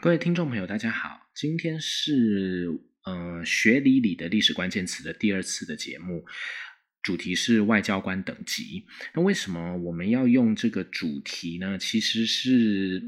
各位听众朋友，大家好，今天是呃学理理的历史关键词的第二次的节目。主题是外交官等级。那为什么我们要用这个主题呢？其实是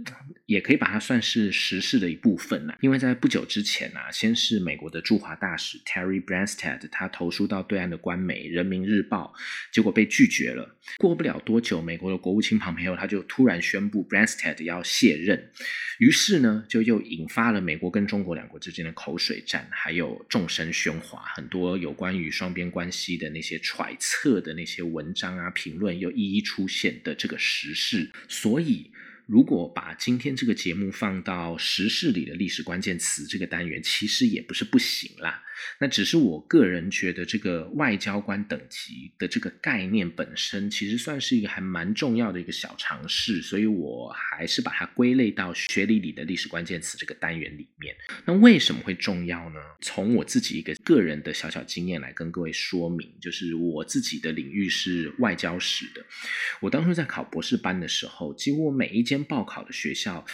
也可以把它算是时事的一部分呢。因为在不久之前啊，先是美国的驻华大使 Terry Branstad，他投书到对岸的官媒《人民日报》，结果被拒绝了。过不了多久，美国的国务卿庞培友他就突然宣布 Branstad 要卸任。于是呢，就又引发了美国跟中国两国之间的口水战，还有众声喧哗，很多有关于双边关系的那些传。揣测的那些文章啊、评论又一一出现的这个时事，所以如果把今天这个节目放到时事里的历史关键词这个单元，其实也不是不行啦。那只是我个人觉得，这个外交官等级的这个概念本身，其实算是一个还蛮重要的一个小尝试，所以我还是把它归类到学理里的历史关键词这个单元里面。那为什么会重要呢？从我自己一个个人的小小经验来跟各位说明，就是我自己的领域是外交史的。我当初在考博士班的时候，几乎每一间报考的学校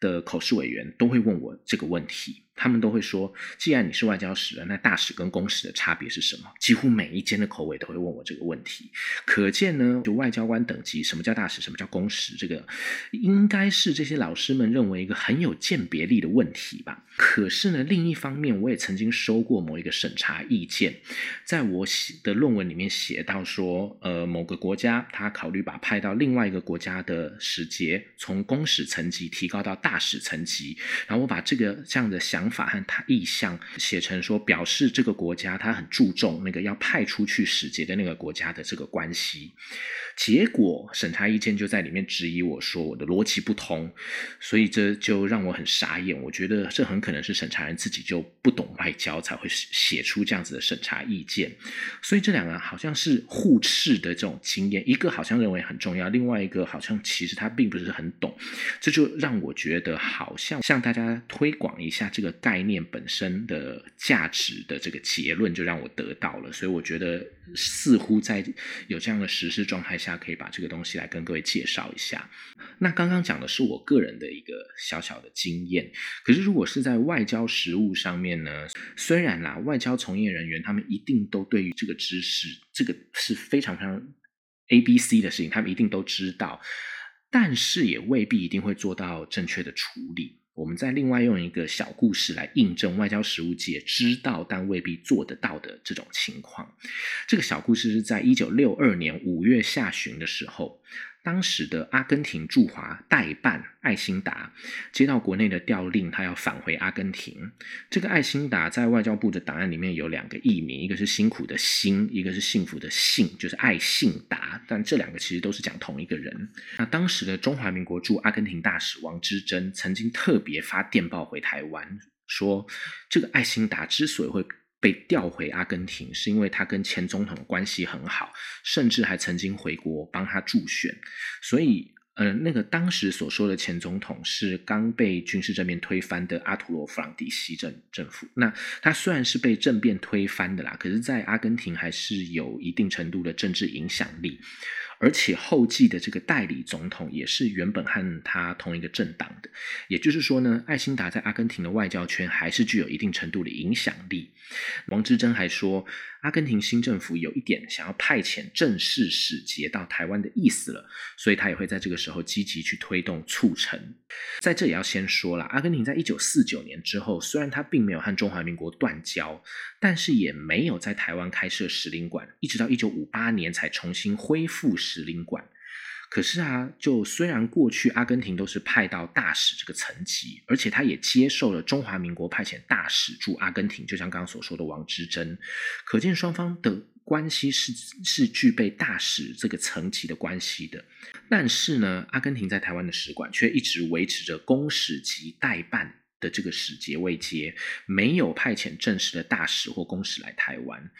的考试委员都会问我这个问题。他们都会说，既然你是外交使，那大使跟公使的差别是什么？几乎每一间的口尾都会问我这个问题。可见呢，就外交官等级，什么叫大使，什么叫公使，这个应该是这些老师们认为一个很有鉴别力的问题吧。可是呢，另一方面，我也曾经收过某一个审查意见，在我写的论文里面写到说，呃，某个国家他考虑把派到另外一个国家的使节从公使层级提高到大使层级，然后我把这个这样的想。想法和他意向写成说，表示这个国家他很注重那个要派出去使节的那个国家的这个关系。结果审查意见就在里面质疑我说我的逻辑不通，所以这就让我很傻眼。我觉得这很可能是审查人自己就不懂外交才会写出这样子的审查意见。所以这两个好像是互斥的这种经验，一个好像认为很重要，另外一个好像其实他并不是很懂。这就让我觉得好像向大家推广一下这个概念本身的价值的这个结论，就让我得到了。所以我觉得似乎在有这样的实施状态。下可以把这个东西来跟各位介绍一下。那刚刚讲的是我个人的一个小小的经验，可是如果是在外交实务上面呢？虽然啦，外交从业人员他们一定都对于这个知识，这个是非常非常 A B C 的事情，他们一定都知道，但是也未必一定会做到正确的处理。我们再另外用一个小故事来印证外交实务界知道但未必做得到的这种情况。这个小故事是在一九六二年五月下旬的时候。当时的阿根廷驻华代办艾辛达接到国内的调令，他要返回阿根廷。这个艾辛达在外交部的档案里面有两个译名，一个是辛苦的辛，一个是幸福的幸，就是艾信达。但这两个其实都是讲同一个人。那当时的中华民国驻阿根廷大使王之珍曾经特别发电报回台湾，说这个艾辛达之所以会。被调回阿根廷，是因为他跟前总统关系很好，甚至还曾经回国帮他助选。所以，呃，那个当时所说的前总统是刚被军事政变推翻的阿图罗·弗朗迪西政政府。那他虽然是被政变推翻的啦，可是，在阿根廷还是有一定程度的政治影响力。而且后继的这个代理总统也是原本和他同一个政党的，也就是说呢，艾辛达在阿根廷的外交圈还是具有一定程度的影响力。王志珍还说。阿根廷新政府有一点想要派遣正式使节到台湾的意思了，所以他也会在这个时候积极去推动促成。在这也要先说了，阿根廷在一九四九年之后，虽然他并没有和中华民国断交，但是也没有在台湾开设使领馆，一直到一九五八年才重新恢复使领馆。可是啊，就虽然过去阿根廷都是派到大使这个层级，而且他也接受了中华民国派遣大使驻阿根廷，就像刚刚所说的王之珍，可见双方的关系是是具备大使这个层级的关系的。但是呢，阿根廷在台湾的使馆却一直维持着公使级代办。的这个使节未接，没有派遣正式的大使或公使来台湾。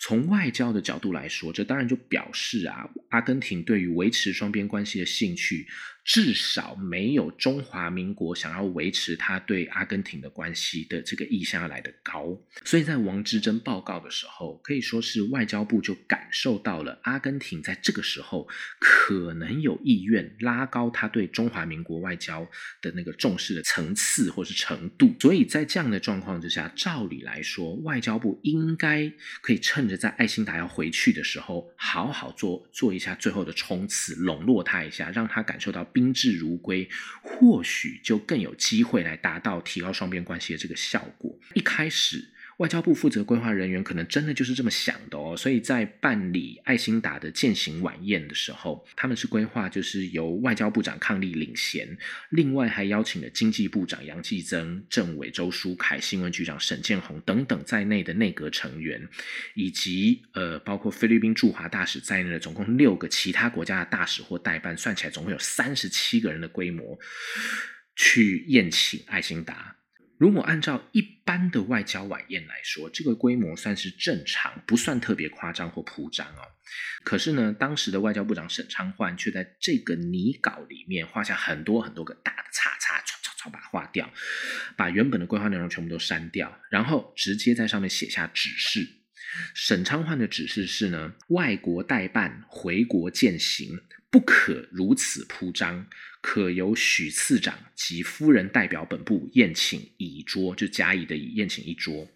从外交的角度来说，这当然就表示啊，阿根廷对于维持双边关系的兴趣至少没有中华民国想要维持他对阿根廷的关系的这个意向来的高。所以在王之珍报告的时候，可以说是外交部就感受到了阿根廷在这个时候可能有意愿拉高他对中华民国外交的那个重视的层次或是程度。所以在这样的状况之下，照理来说，外交部应该可以趁着在爱辛达要回去的时候，好好做做一下最后的冲刺，笼络他一下，让他感受到。宾至如归，或许就更有机会来达到提高双边关系的这个效果。一开始。外交部负责规划人员可能真的就是这么想的哦，所以在办理爱辛达的践行晚宴的时候，他们是规划就是由外交部长伉俪领衔，另外还邀请了经济部长杨继增、政委周书凯、新闻局长沈建宏等等在内的内阁成员，以及呃包括菲律宾驻华大使在内的总共六个其他国家的大使或代办，算起来总共有三十七个人的规模，去宴请爱辛达。如果按照一般的外交晚宴来说，这个规模算是正常，不算特别夸张或铺张哦。可是呢，当时的外交部长沈昌焕却在这个拟稿里面画下很多很多个大的叉叉，唰唰唰把它划掉，把原本的规划内容全部都删掉，然后直接在上面写下指示。沈昌焕的指示是呢，外国代办回国践行。不可如此铺张，可由许次长及夫人代表本部宴请一桌，就甲乙的宴请一桌。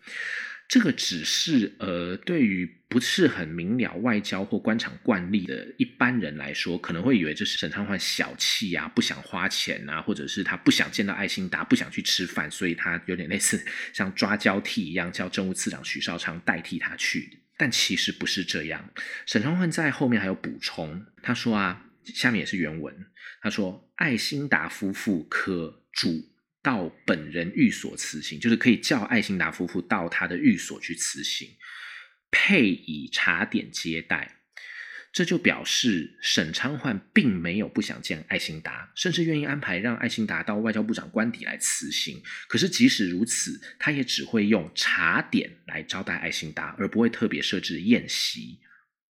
这个只是呃，对于不是很明了外交或官场惯例的一般人来说，可能会以为这是沈昌焕小气啊，不想花钱啊，或者是他不想见到爱心达，不想去吃饭，所以他有点类似 像抓交替一样，叫政务次长许绍昌代替他去。但其实不是这样。沈昌焕在后面还有补充，他说啊。下面也是原文，他说：“爱辛达夫妇可主到本人寓所辞行，就是可以叫爱辛达夫妇到他的寓所去辞行，配以茶点接待。”这就表示沈昌焕并没有不想见爱辛达，甚至愿意安排让爱辛达到外交部长官邸来辞行。可是即使如此，他也只会用茶点来招待爱辛达，而不会特别设置宴席。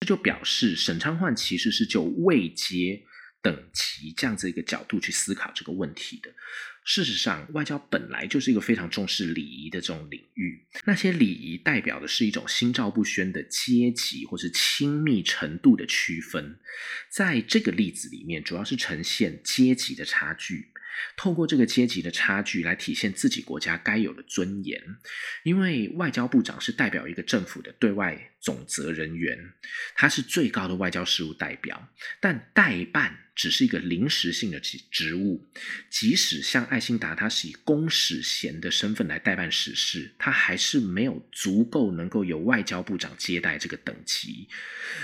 这就表示沈昌焕其实是就未接等级这样子一个角度去思考这个问题的。事实上，外交本来就是一个非常重视礼仪的这种领域。那些礼仪代表的是一种心照不宣的阶级或是亲密程度的区分。在这个例子里面，主要是呈现阶级的差距。透过这个阶级的差距来体现自己国家该有的尊严，因为外交部长是代表一个政府的对外总责人员，他是最高的外交事务代表，但代办只是一个临时性的职职务。即使像艾辛达，他是以公使衔的身份来代办使事，他还是没有足够能够由外交部长接待这个等级。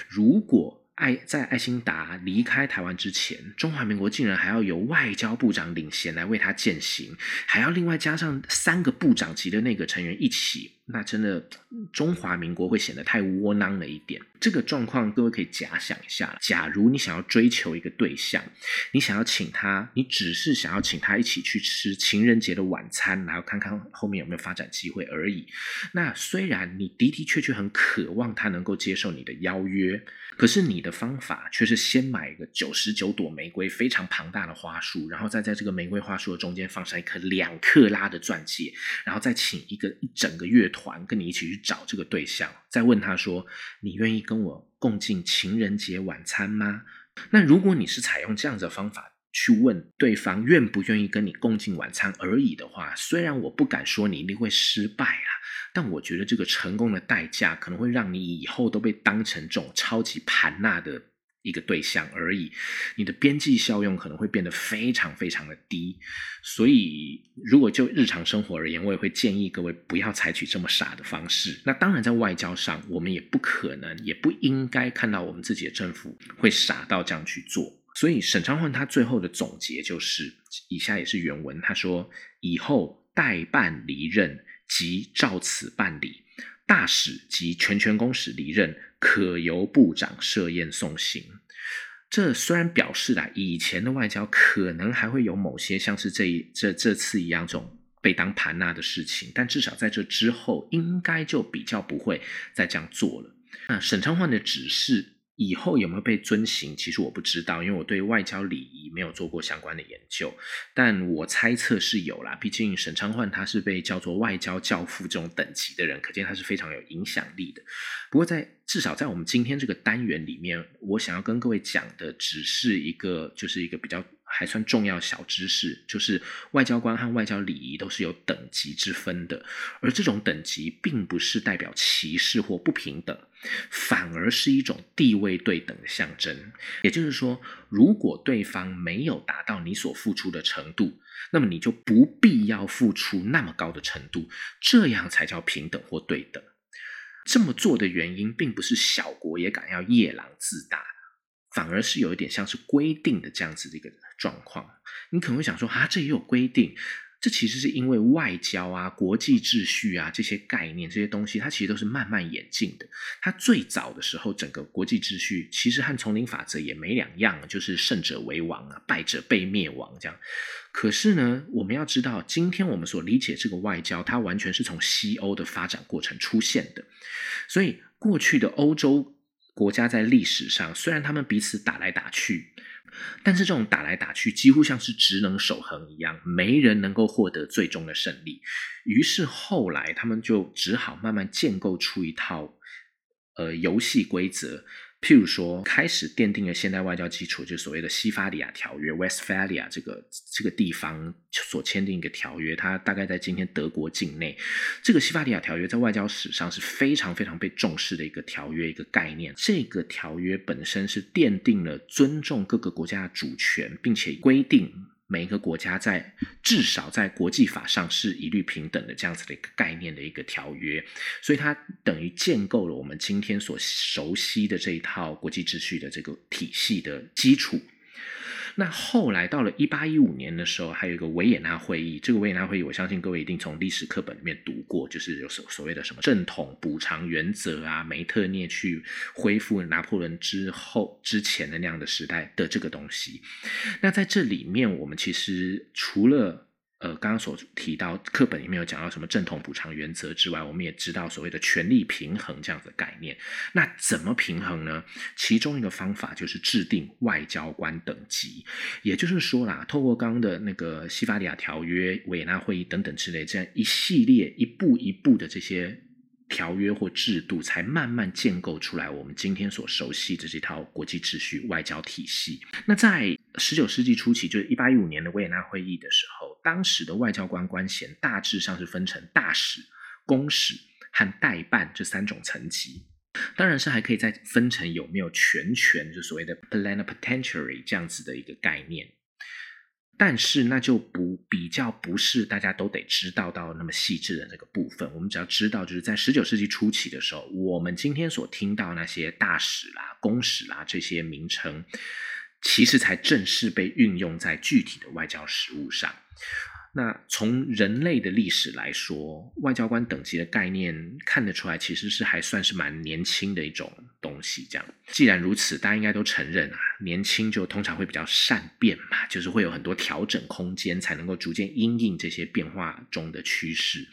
如果爱在爱辛达离开台湾之前，中华民国竟然还要由外交部长领衔来为他践行，还要另外加上三个部长级的那个成员一起。那真的中华民国会显得太窝囊了一点。这个状况，各位可以假想一下：假如你想要追求一个对象，你想要请他，你只是想要请他一起去吃情人节的晚餐，然后看看后面有没有发展机会而已。那虽然你的的确确很渴望他能够接受你的邀约，可是你的方法却是先买一个九十九朵玫瑰非常庞大的花束，然后再在这个玫瑰花束的中间放上一颗两克拉的钻戒，然后再请一个一整个乐团。跟你一起去找这个对象，再问他说：“你愿意跟我共进情人节晚餐吗？”那如果你是采用这样的方法去问对方愿不愿意跟你共进晚餐而已的话，虽然我不敢说你一定会失败啊，但我觉得这个成功的代价可能会让你以后都被当成这种超级盘纳的。一个对象而已，你的边际效用可能会变得非常非常的低，所以如果就日常生活而言，我也会建议各位不要采取这么傻的方式。那当然，在外交上，我们也不可能，也不应该看到我们自己的政府会傻到这样去做。所以，沈昌焕他最后的总结就是，以下也是原文，他说：“以后代办离任即照此办理，大使及全权公使离任。”可由部长设宴送行。这虽然表示啦，以前的外交可能还会有某些像是这一这这次一样这种被当盘纳的事情，但至少在这之后，应该就比较不会再这样做了。那沈昌焕的指示。以后有没有被遵行，其实我不知道，因为我对外交礼仪没有做过相关的研究。但我猜测是有啦，毕竟沈昌焕他是被叫做外交教父这种等级的人，可见他是非常有影响力的。不过在至少在我们今天这个单元里面，我想要跟各位讲的只是一个，就是一个比较。还算重要小知识，就是外交官和外交礼仪都是有等级之分的，而这种等级并不是代表歧视或不平等，反而是一种地位对等的象征。也就是说，如果对方没有达到你所付出的程度，那么你就不必要付出那么高的程度，这样才叫平等或对等。这么做的原因，并不是小国也敢要夜郎自大。反而是有一点像是规定的这样子的一个状况，你可能会想说啊，这也有规定，这其实是因为外交啊、国际秩序啊这些概念、这些东西，它其实都是慢慢演进的。它最早的时候，整个国际秩序其实和丛林法则也没两样，就是胜者为王啊，败者被灭亡这样。可是呢，我们要知道，今天我们所理解这个外交，它完全是从西欧的发展过程出现的，所以过去的欧洲。国家在历史上虽然他们彼此打来打去，但是这种打来打去几乎像是职能守恒一样，没人能够获得最终的胜利。于是后来他们就只好慢慢建构出一套呃游戏规则。譬如说，开始奠定了现代外交基础，就所谓的西法里亚条约 （Westphalia） 这个这个地方所签订一个条约，它大概在今天德国境内。这个西法里亚条约在外交史上是非常非常被重视的一个条约，一个概念。这个条约本身是奠定了尊重各个国家的主权，并且规定。每一个国家在至少在国际法上是一律平等的这样子的一个概念的一个条约，所以它等于建构了我们今天所熟悉的这一套国际秩序的这个体系的基础。那后来到了一八一五年的时候，还有一个维也纳会议。这个维也纳会议，我相信各位一定从历史课本里面读过，就是有所所谓的什么正统补偿原则啊，梅特涅去恢复拿破仑之后之前的那样的时代的这个东西。那在这里面，我们其实除了呃，刚刚所提到课本里面有讲到什么正统补偿原则之外，我们也知道所谓的权力平衡这样子的概念。那怎么平衡呢？其中一个方法就是制定外交官等级，也就是说啦，透过刚刚的那个西法利亚条约、维也纳会议等等之类这样一系列一步一步的这些。条约或制度才慢慢建构出来，我们今天所熟悉的这套国际秩序外交体系。那在十九世纪初期，就是一八一五年的维也纳会议的时候，当时的外交官官衔大致上是分成大使、公使和代办这三种层级。当然是还可以再分成有没有全权，就所谓的 plenipotentiary 这样子的一个概念。但是那就不比较不是大家都得知道到那么细致的那个部分。我们只要知道，就是在十九世纪初期的时候，我们今天所听到那些大使啦、公使啦这些名称，其实才正式被运用在具体的外交实务上。那从人类的历史来说，外交官等级的概念看得出来，其实是还算是蛮年轻的一种东西。这样，既然如此，大家应该都承认啊，年轻就通常会比较善变嘛，就是会有很多调整空间，才能够逐渐因应这些变化中的趋势。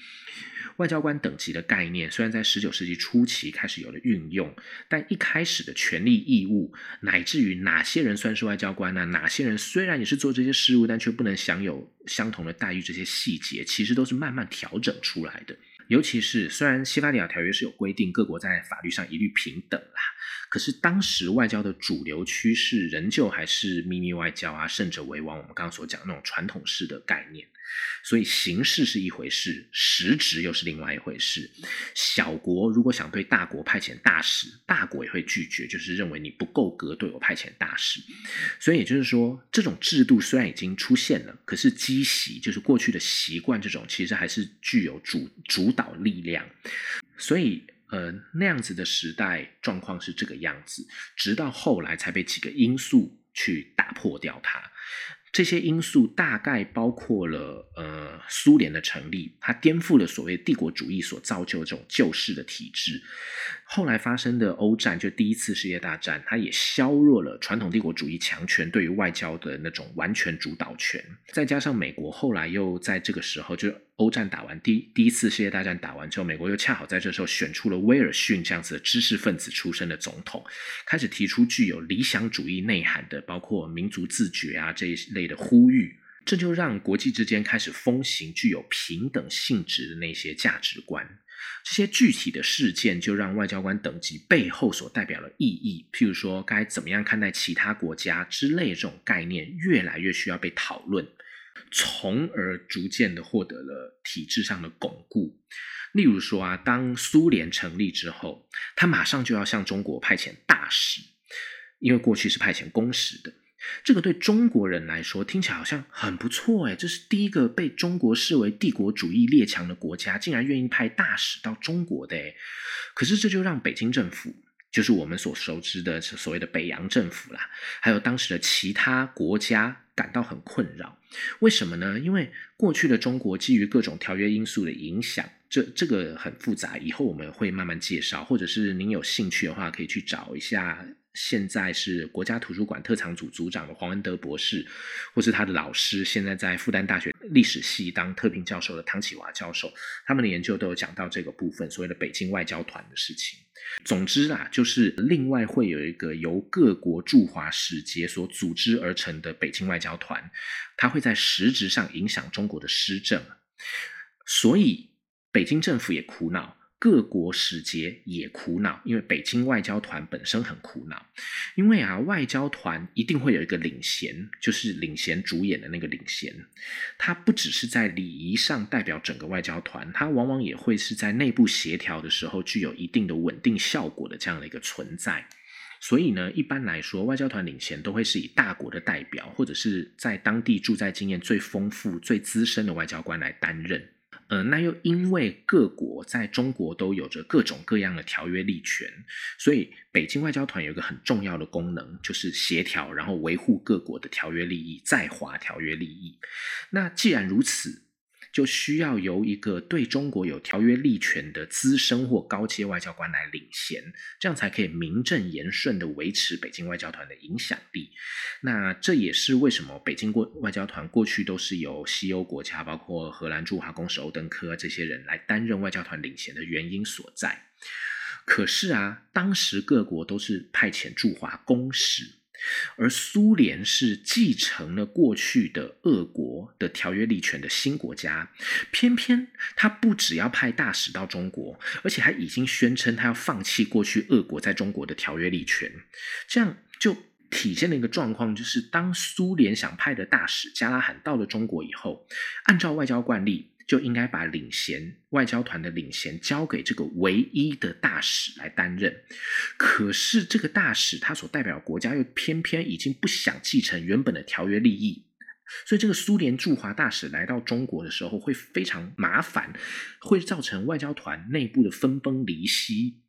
外交官等级的概念虽然在十九世纪初期开始有了运用，但一开始的权利义务，乃至于哪些人算是外交官呢？哪些人虽然也是做这些事务，但却不能享有相同的待遇，这些细节其实都是慢慢调整出来的。尤其是虽然西法里亚条约是有规定各国在法律上一律平等啦，可是当时外交的主流趋势仍旧还是秘密外交啊，胜者为王。我们刚刚所讲那种传统式的概念。所以形式是一回事，实质又是另外一回事。小国如果想对大国派遣大使，大国也会拒绝，就是认为你不够格对我派遣大使。所以也就是说，这种制度虽然已经出现了，可是积习就是过去的习惯，这种其实还是具有主主导力量。所以，呃，那样子的时代状况是这个样子，直到后来才被几个因素去打破掉它。这些因素大概包括了，呃，苏联的成立，它颠覆了所谓帝国主义所造就的这种旧式的体制。后来发生的欧战，就第一次世界大战，它也削弱了传统帝国主义强权对于外交的那种完全主导权。再加上美国后来又在这个时候，就欧战打完第第一次世界大战打完之后，美国又恰好在这时候选出了威尔逊这样子的知识分子出身的总统，开始提出具有理想主义内涵的，包括民族自觉啊这一类的呼吁。这就让国际之间开始风行具有平等性质的那些价值观。这些具体的事件就让外交官等级背后所代表的意义，譬如说该怎么样看待其他国家之类这种概念，越来越需要被讨论，从而逐渐的获得了体制上的巩固。例如说啊，当苏联成立之后，他马上就要向中国派遣大使，因为过去是派遣公使的。这个对中国人来说听起来好像很不错哎，这是第一个被中国视为帝国主义列强的国家，竟然愿意派大使到中国的诶。可是这就让北京政府，就是我们所熟知的所谓的北洋政府啦，还有当时的其他国家感到很困扰。为什么呢？因为过去的中国基于各种条约因素的影响，这这个很复杂，以后我们会慢慢介绍，或者是您有兴趣的话，可以去找一下。现在是国家图书馆特藏组组长的黄文德博士，或是他的老师，现在在复旦大学历史系当特聘教授的汤启华教授，他们的研究都有讲到这个部分，所谓的北京外交团的事情。总之啊，就是另外会有一个由各国驻华使节所组织而成的北京外交团，它会在实质上影响中国的施政，所以北京政府也苦恼。各国使节也苦恼，因为北京外交团本身很苦恼，因为啊，外交团一定会有一个领衔，就是领衔主演的那个领衔，他不只是在礼仪上代表整个外交团，他往往也会是在内部协调的时候具有一定的稳定效果的这样的一个存在。所以呢，一般来说，外交团领衔都会是以大国的代表，或者是在当地驻在经验最丰富、最资深的外交官来担任。呃，那又因为各国在中国都有着各种各样的条约利权，所以北京外交团有一个很重要的功能，就是协调，然后维护各国的条约利益，在华条约利益。那既然如此。就需要由一个对中国有条约利权的资深或高阶外交官来领衔，这样才可以名正言顺的维持北京外交团的影响力。那这也是为什么北京过外交团过去都是由西欧国家，包括荷兰驻华公使欧登科这些人来担任外交团领衔的原因所在。可是啊，当时各国都是派遣驻华公使。而苏联是继承了过去的俄国的条约利权的新国家，偏偏他不只要派大使到中国，而且还已经宣称他要放弃过去俄国在中国的条约利权，这样就体现了一个状况，就是当苏联想派的大使加拉罕到了中国以后，按照外交惯例。就应该把领衔外交团的领衔交给这个唯一的大使来担任。可是这个大使他所代表国家又偏偏已经不想继承原本的条约利益，所以这个苏联驻华大使来到中国的时候会非常麻烦，会造成外交团内部的分崩离析。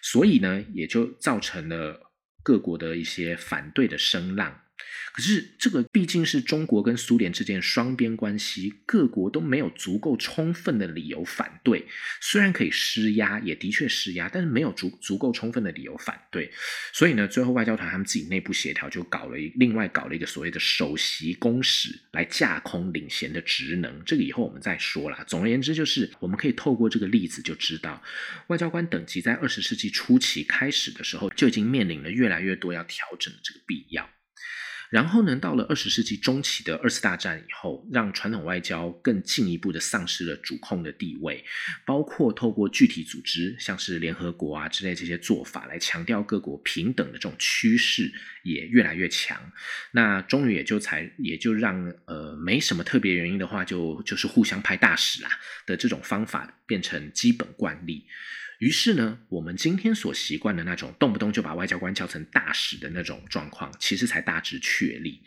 所以呢，也就造成了各国的一些反对的声浪。可是，这个毕竟是中国跟苏联之间双边关系，各国都没有足够充分的理由反对。虽然可以施压，也的确施压，但是没有足足够充分的理由反对。所以呢，最后外交团他们自己内部协调，就搞了一另外搞了一个所谓的首席公使来架空领衔的职能。这个以后我们再说啦。总而言之，就是我们可以透过这个例子就知道，外交官等级在二十世纪初期开始的时候，就已经面临了越来越多要调整的这个必要。然后呢，到了二十世纪中期的二次大战以后，让传统外交更进一步的丧失了主控的地位，包括透过具体组织，像是联合国啊之类这些做法来强调各国平等的这种趋势也越来越强。那终于也就才也就让呃没什么特别原因的话，就就是互相派大使啦的这种方法变成基本惯例。于是呢，我们今天所习惯的那种动不动就把外交官叫成大使的那种状况，其实才大致确立。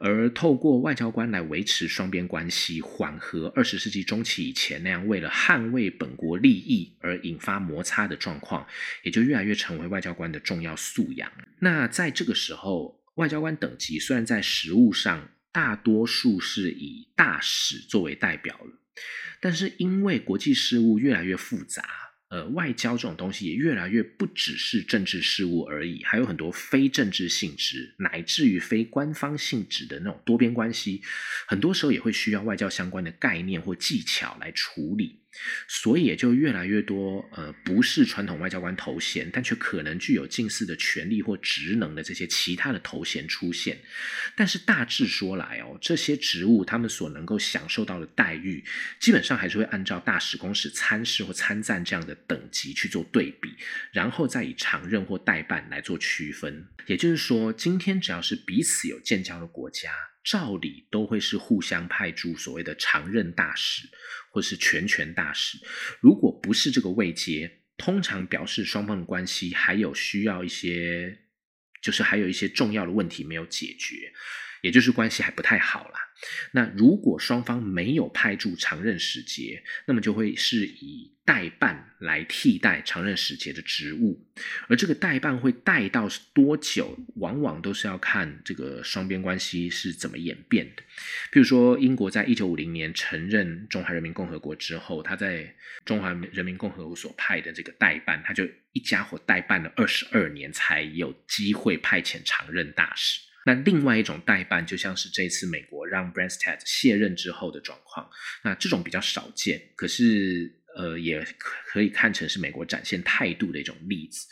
而透过外交官来维持双边关系，缓和二十世纪中期以前那样为了捍卫本国利益而引发摩擦的状况，也就越来越成为外交官的重要素养。那在这个时候，外交官等级虽然在实务上大多数是以大使作为代表了，但是因为国际事务越来越复杂。呃，外交这种东西也越来越不只是政治事务而已，还有很多非政治性质，乃至于非官方性质的那种多边关系，很多时候也会需要外交相关的概念或技巧来处理。所以也就越来越多，呃，不是传统外交官头衔，但却可能具有近似的权利或职能的这些其他的头衔出现。但是大致说来哦，这些职务他们所能够享受到的待遇，基本上还是会按照大使、公使、参事或参赞这样的等级去做对比，然后再以常任或代办来做区分。也就是说，今天只要是彼此有建交的国家。照理都会是互相派驻所谓的常任大使，或是全权大使。如果不是这个位阶，通常表示双方的关系还有需要一些，就是还有一些重要的问题没有解决，也就是关系还不太好啦。那如果双方没有派驻常任使节，那么就会是以代办来替代常任使节的职务，而这个代办会带到多久，往往都是要看这个双边关系是怎么演变的。比如说，英国在一九五零年承认中华人民共和国之后，他在中华人民共和国所派的这个代办，他就一家伙代办了二十二年，才有机会派遣常任大使。那另外一种代办，就像是这次美国让 b r a n s t e d 卸任之后的状况，那这种比较少见，可是呃，也可以看成是美国展现态度的一种例子。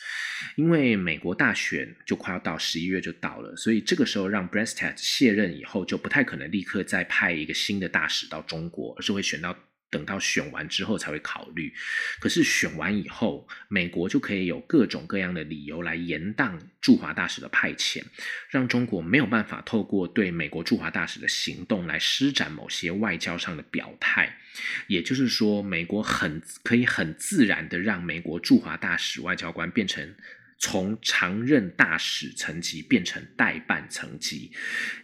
因为美国大选就快要到十一月就到了，所以这个时候让 b r a n s t e d 卸任以后，就不太可能立刻再派一个新的大使到中国，而是会选到。等到选完之后才会考虑，可是选完以后，美国就可以有各种各样的理由来延宕驻华大使的派遣，让中国没有办法透过对美国驻华大使的行动来施展某些外交上的表态。也就是说，美国很可以很自然的让美国驻华大使外交官变成。从常任大使层级变成代办层级，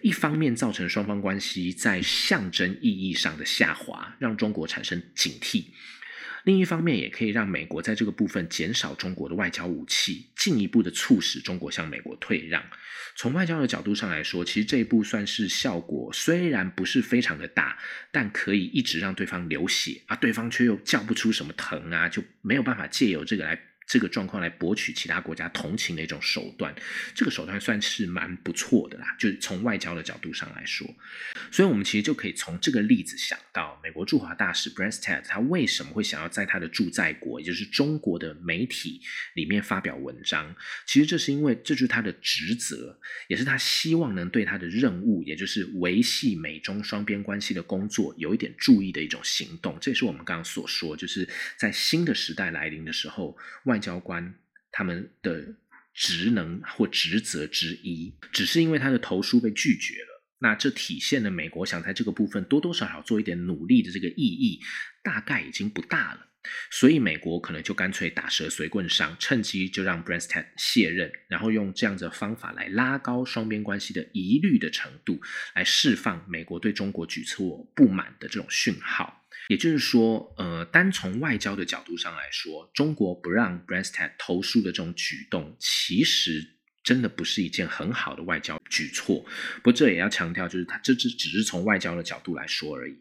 一方面造成双方关系在象征意义上的下滑，让中国产生警惕；另一方面，也可以让美国在这个部分减少中国的外交武器，进一步的促使中国向美国退让。从外交的角度上来说，其实这一步算是效果虽然不是非常的大，但可以一直让对方流血啊，对方却又叫不出什么疼啊，就没有办法借由这个来。这个状况来博取其他国家同情的一种手段，这个手段算是蛮不错的啦。就是从外交的角度上来说，所以我们其实就可以从这个例子想到，美国驻华大使 b r a n s t e d 他为什么会想要在他的驻在国，也就是中国的媒体里面发表文章？其实这是因为这就是他的职责，也是他希望能对他的任务，也就是维系美中双边关系的工作有一点注意的一种行动。这也是我们刚刚所说，就是在新的时代来临的时候，外交官他们的职能或职责之一，只是因为他的投书被拒绝了，那这体现了美国想在这个部分多多少少做一点努力的这个意义，大概已经不大了。所以美国可能就干脆打蛇随棍上，趁机就让 b r a n s t e d 卸任，然后用这样的方法来拉高双边关系的疑虑的程度，来释放美国对中国举措不满的这种讯号。也就是说，呃，单从外交的角度上来说，中国不让 b r a n s t a d 投诉的这种举动，其实真的不是一件很好的外交举措。不过这也要强调，就是它这只只是从外交的角度来说而已。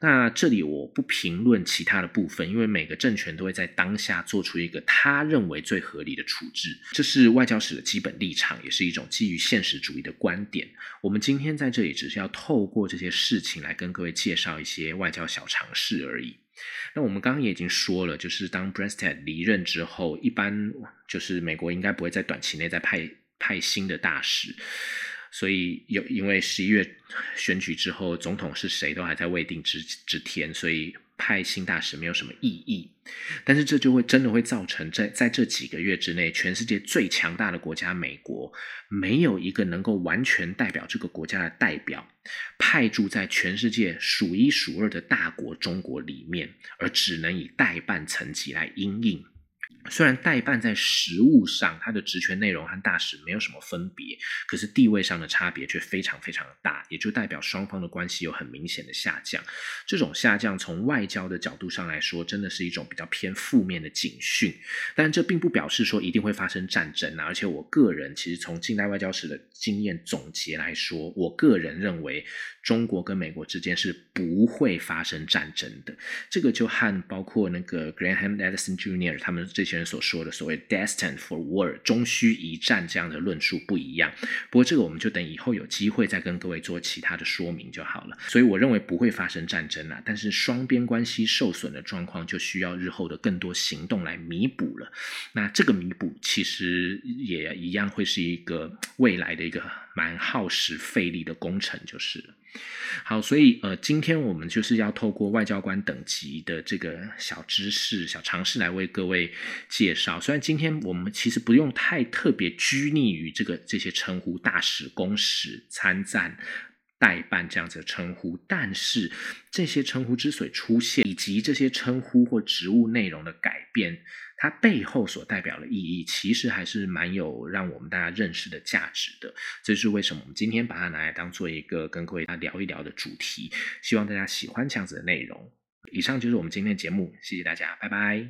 那这里我不评论其他的部分，因为每个政权都会在当下做出一个他认为最合理的处置，这是外交史的基本立场，也是一种基于现实主义的观点。我们今天在这里只是要透过这些事情来跟各位介绍一些外交小常识而已。那我们刚刚也已经说了，就是当 b r e s t e d 离任之后，一般就是美国应该不会在短期内再派派新的大使。所以有因为十一月选举之后，总统是谁都还在未定之之天，所以派新大使没有什么意义。但是这就会真的会造成在在这几个月之内，全世界最强大的国家美国没有一个能够完全代表这个国家的代表派驻在全世界数一数二的大国中国里面，而只能以代办层级来应应。虽然代办在实务上，它的职权内容和大使没有什么分别，可是地位上的差别却非常非常的大，也就代表双方的关系有很明显的下降。这种下降从外交的角度上来说，真的是一种比较偏负面的警讯。但这并不表示说一定会发生战争啊！而且我个人其实从近代外交史的经验总结来说，我个人认为中国跟美国之间是不会发生战争的。这个就和包括那个 Graham Edison Jr. 他们这些。人所说的所谓 “destined for war” 终须一战这样的论述不一样，不过这个我们就等以后有机会再跟各位做其他的说明就好了。所以我认为不会发生战争啊，但是双边关系受损的状况就需要日后的更多行动来弥补了。那这个弥补其实也一样会是一个未来的一个蛮耗时费力的工程，就是了。好，所以呃，今天我们就是要透过外交官等级的这个小知识、小常识来为各位介绍。虽然今天我们其实不用太特别拘泥于这个这些称呼，大使、公使、参赞。代办这样子的称呼，但是这些称呼之所以出现，以及这些称呼或职务内容的改变，它背后所代表的意义，其实还是蛮有让我们大家认识的价值的。这是为什么我们今天把它拿来当做一个跟各位来聊一聊的主题。希望大家喜欢这样子的内容。以上就是我们今天的节目，谢谢大家，拜拜。